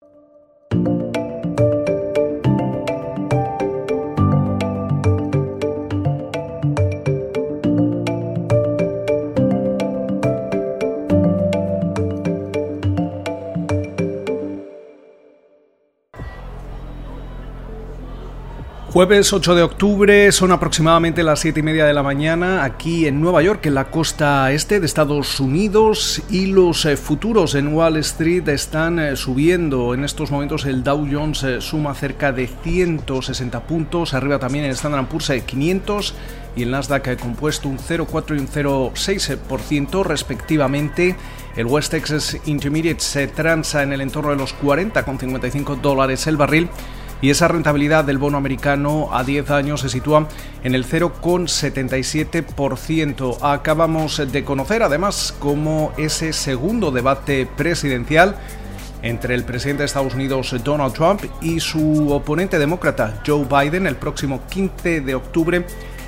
you Jueves 8 de octubre, son aproximadamente las 7 y media de la mañana aquí en Nueva York, en la costa este de Estados Unidos, y los eh, futuros en Wall Street están eh, subiendo. En estos momentos el Dow Jones eh, suma cerca de 160 puntos, arriba también el Standard Poor's 500 y el Nasdaq compuesto un 0,4 y un 0,6% respectivamente. El West Texas Intermediate se transa en el entorno de los 40,55 dólares el barril y esa rentabilidad del bono americano a 10 años se sitúa en el 0,77%. Acabamos de conocer además cómo ese segundo debate presidencial entre el presidente de Estados Unidos Donald Trump y su oponente demócrata Joe Biden el próximo 15 de octubre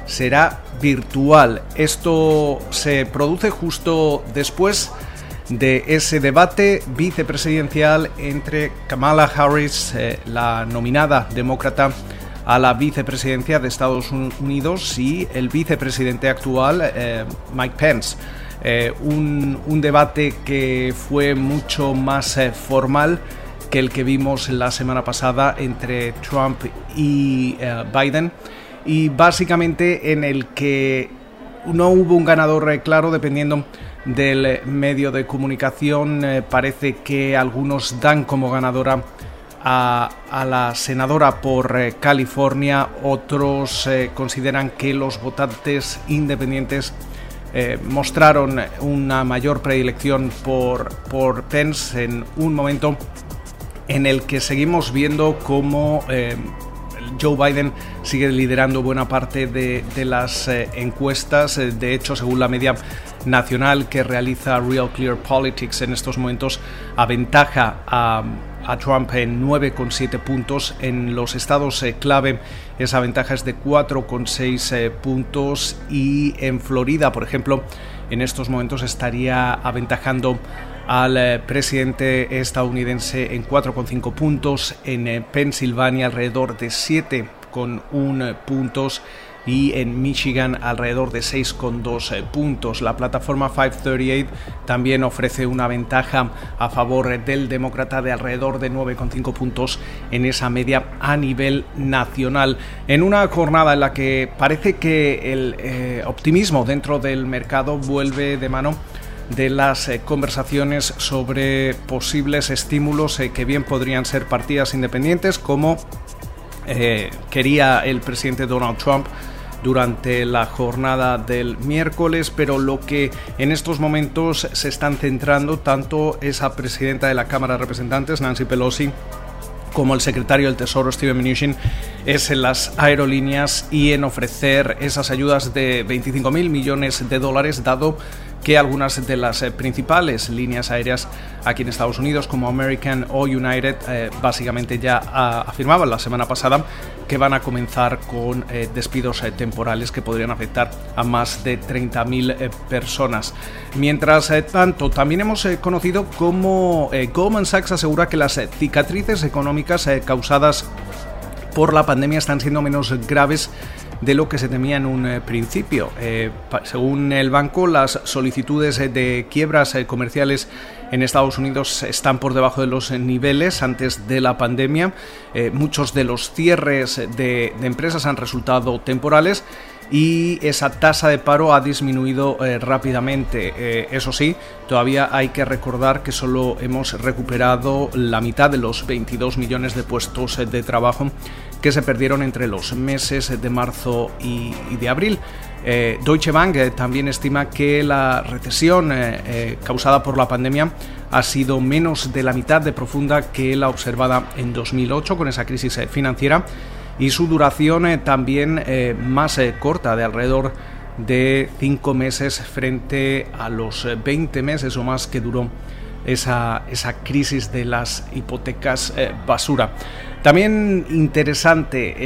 será virtual. Esto se produce justo después de ese debate vicepresidencial entre Kamala Harris, eh, la nominada demócrata a la vicepresidencia de Estados Unidos, y el vicepresidente actual, eh, Mike Pence. Eh, un, un, debate que fue mucho más formal que el que vimos la semana pasada entre Trump y Biden, y básicamente en el que no hubo un ganador claro dependiendo del medio de comunicación. Eh, parece que algunos dan como ganadora a, la senadora por eh, California, otros eh, consideran que los votantes independientes mostraron una mayor predilección por, por Pence en un momento en el que seguimos viendo cómo Joe Biden sigue liderando buena parte de, las encuestas. De hecho, según la media nacional que realiza Real Clear Politics en estos momentos aventaja a, a Trump en 9,7 puntos. En los estados eh, clave esa ventaja es de 4,6 eh, puntos y en Florida, por ejemplo, en estos momentos estaría aventajando al eh, presidente estadounidense en 4,5 puntos, en Pensilvania alrededor de 7,1 puntos y en Michigan alrededor de 6,2 eh, puntos. La plataforma 538 también ofrece una ventaja a favor del demócrata de alrededor de 9,5 puntos en esa media a nivel nacional. En una jornada en la que parece que el eh, optimismo dentro del mercado vuelve de mano de las eh, conversaciones sobre posibles estímulos que bien podrían ser partidas independientes como quería el presidente Donald Trump durante la jornada del miércoles, pero lo que en estos momentos se están centrando tanto esa presidenta de la Cámara de Representantes, Nancy Pelosi, como el secretario del Tesoro Steven Mnuchin es en las aerolíneas y en ofrecer esas ayudas de 25 mil millones de dólares dado que algunas de las eh, principales líneas aéreas aquí en Estados Unidos, como American o United, eh, básicamente ya ah, afirmaban la semana pasada que van a comenzar con eh, despidos temporales que podrían afectar a más de 30.000 personas. Mientras tanto, también hemos conocido cómo Goldman Sachs asegura que las cicatrices económicas causadas por la pandemia están siendo menos graves de lo que se temía en un eh, principio. Eh, según el banco, las solicitudes eh, de quiebras comerciales en Estados Unidos están por debajo de los niveles antes de la pandemia. muchos de los cierres de, de empresas han resultado temporales y esa tasa de paro ha disminuido rápidamente. eso sí, todavía hay que recordar que solo hemos recuperado la mitad de los 22 millones de puestos de trabajo que se perdieron entre los meses de marzo y, de abril. Eh, Deutsche Bank eh, también estima que la recesión eh, causada por la pandemia ha sido menos de la mitad de profunda que la observada en 2008 con esa crisis financiera y su duración también más corta de alrededor de 5 meses frente a los 20 meses o más que duró esa, esa crisis de las hipotecas basura. También interesante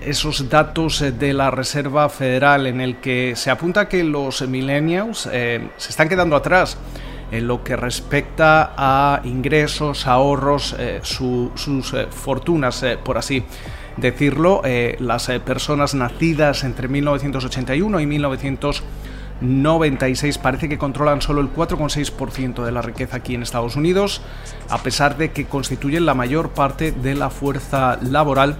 esos datos eh, de la Reserva Federal en el que se apunta que los millennials eh, se están quedando atrás en lo que respecta a ingresos, ahorros, sus fortunas, por así decirlo. las personas nacidas entre 1981 y 1996 parece que controlan solo el 4,6% de la riqueza aquí en Estados Unidos, a pesar de que constituyen la mayor parte de la fuerza laboral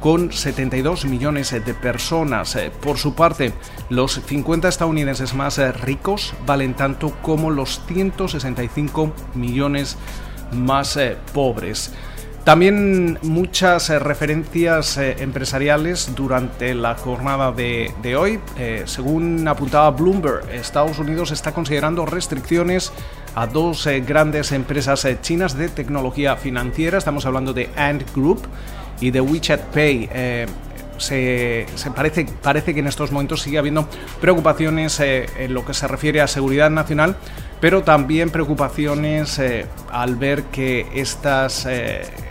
con 72 millones de personas. Eh, por su parte, los 50 estadounidenses más eh, ricos valen tanto como los 165 millones más eh, pobres. También muchas referencias empresariales durante la jornada de, hoy. según apuntaba Bloomberg, Estados Unidos está considerando restricciones a dos grandes empresas chinas de tecnología financiera. Estamos hablando de Ant Group y de WeChat Pay. Eh, se, parece, parece que en estos momentos sigue habiendo preocupaciones eh, en lo que se refiere a seguridad nacional, pero también preocupaciones eh, al ver que estas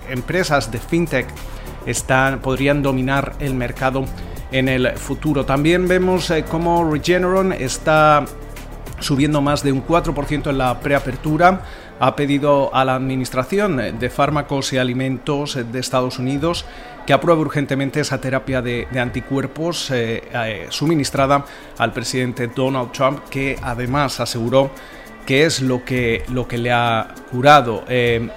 empresas de fintech están, podrían dominar el mercado en el futuro. También vemos cómo Regeneron está subiendo más de un 4% en la preapertura ha pedido a la Administración de Fármacos y Alimentos de Estados Unidos que apruebe urgentemente esa terapia de, anticuerpos eh, eh, suministrada al presidente Donald Trump, que además aseguró que es lo que, lo que le ha curado. Eh,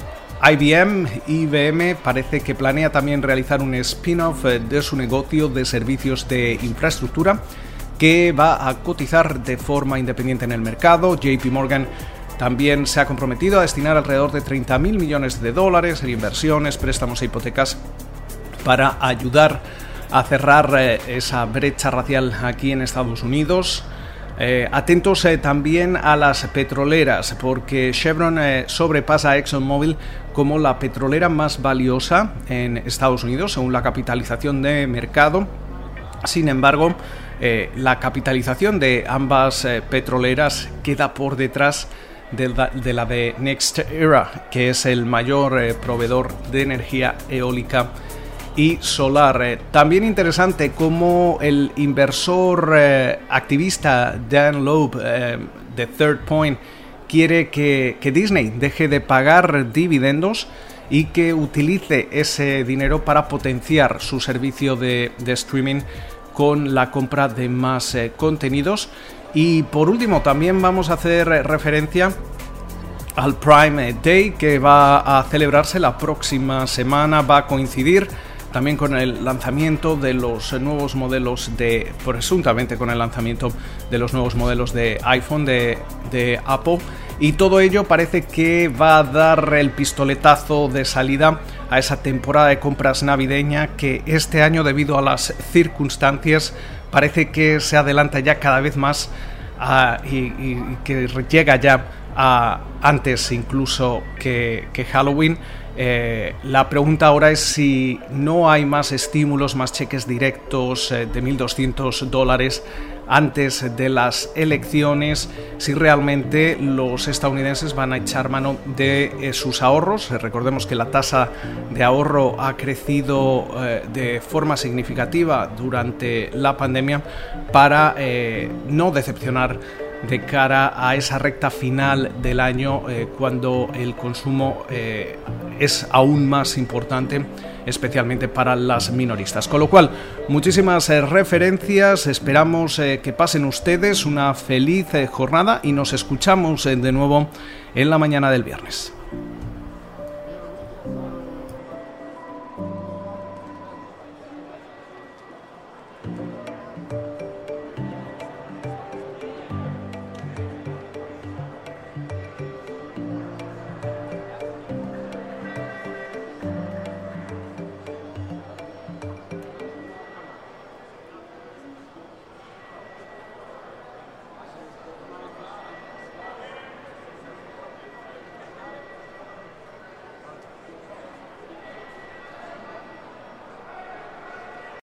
IBM, IBM parece que planea también realizar un spin-off de su negocio de servicios de infraestructura que va a cotizar de forma independiente en el mercado. JP Morgan también se ha comprometido a destinar alrededor de 30 mil millones de dólares en inversiones, préstamos e hipotecas para ayudar a cerrar eh, esa brecha racial aquí en Estados Unidos. Eh, atentos eh, también a las petroleras, porque Chevron sobrepasa a ExxonMobil como la petrolera más valiosa en Estados Unidos, según la capitalización de mercado. Sin embargo, la capitalización de ambas petroleras queda por detrás de la de, Next Era, que es el mayor eh, proveedor de energía eólica y solar. Eh, también interesante cómo el inversor eh, activista Dan Loeb de Third Point quiere que, Disney deje de pagar dividendos y que utilice ese dinero para potenciar su servicio de, streaming con la compra de más y por último, también vamos a hacer referencia al Prime Day que va a celebrarse la próxima semana, va a coincidir también con el lanzamiento de los nuevos modelos de, presuntamente con el lanzamiento de los nuevos modelos de iPhone de, Apple. Y todo ello parece que va a dar el pistoletazo de salida a esa temporada de compras navideña que este año debido a las circunstancias parece que se adelanta ya cada vez más ah, y, que llega ya a, antes incluso que, Halloween. Eh, la pregunta ahora es si no hay más estímulos, más cheques directos eh, de 1.200 dólares antes de las elecciones, si realmente los estadounidenses van a echar mano de eh, sus ahorros. Recordemos que la tasa de ahorro ha crecido eh, de forma significativa durante la pandemia para eh, no decepcionar de cara a esa recta final del año cuando el consumo es aún más importante especialmente para las minoristas. Con lo cual, muchísimas eh, referencias, esperamos eh, que pasen ustedes una feliz eh, jornada y nos escuchamos de nuevo en la mañana del viernes.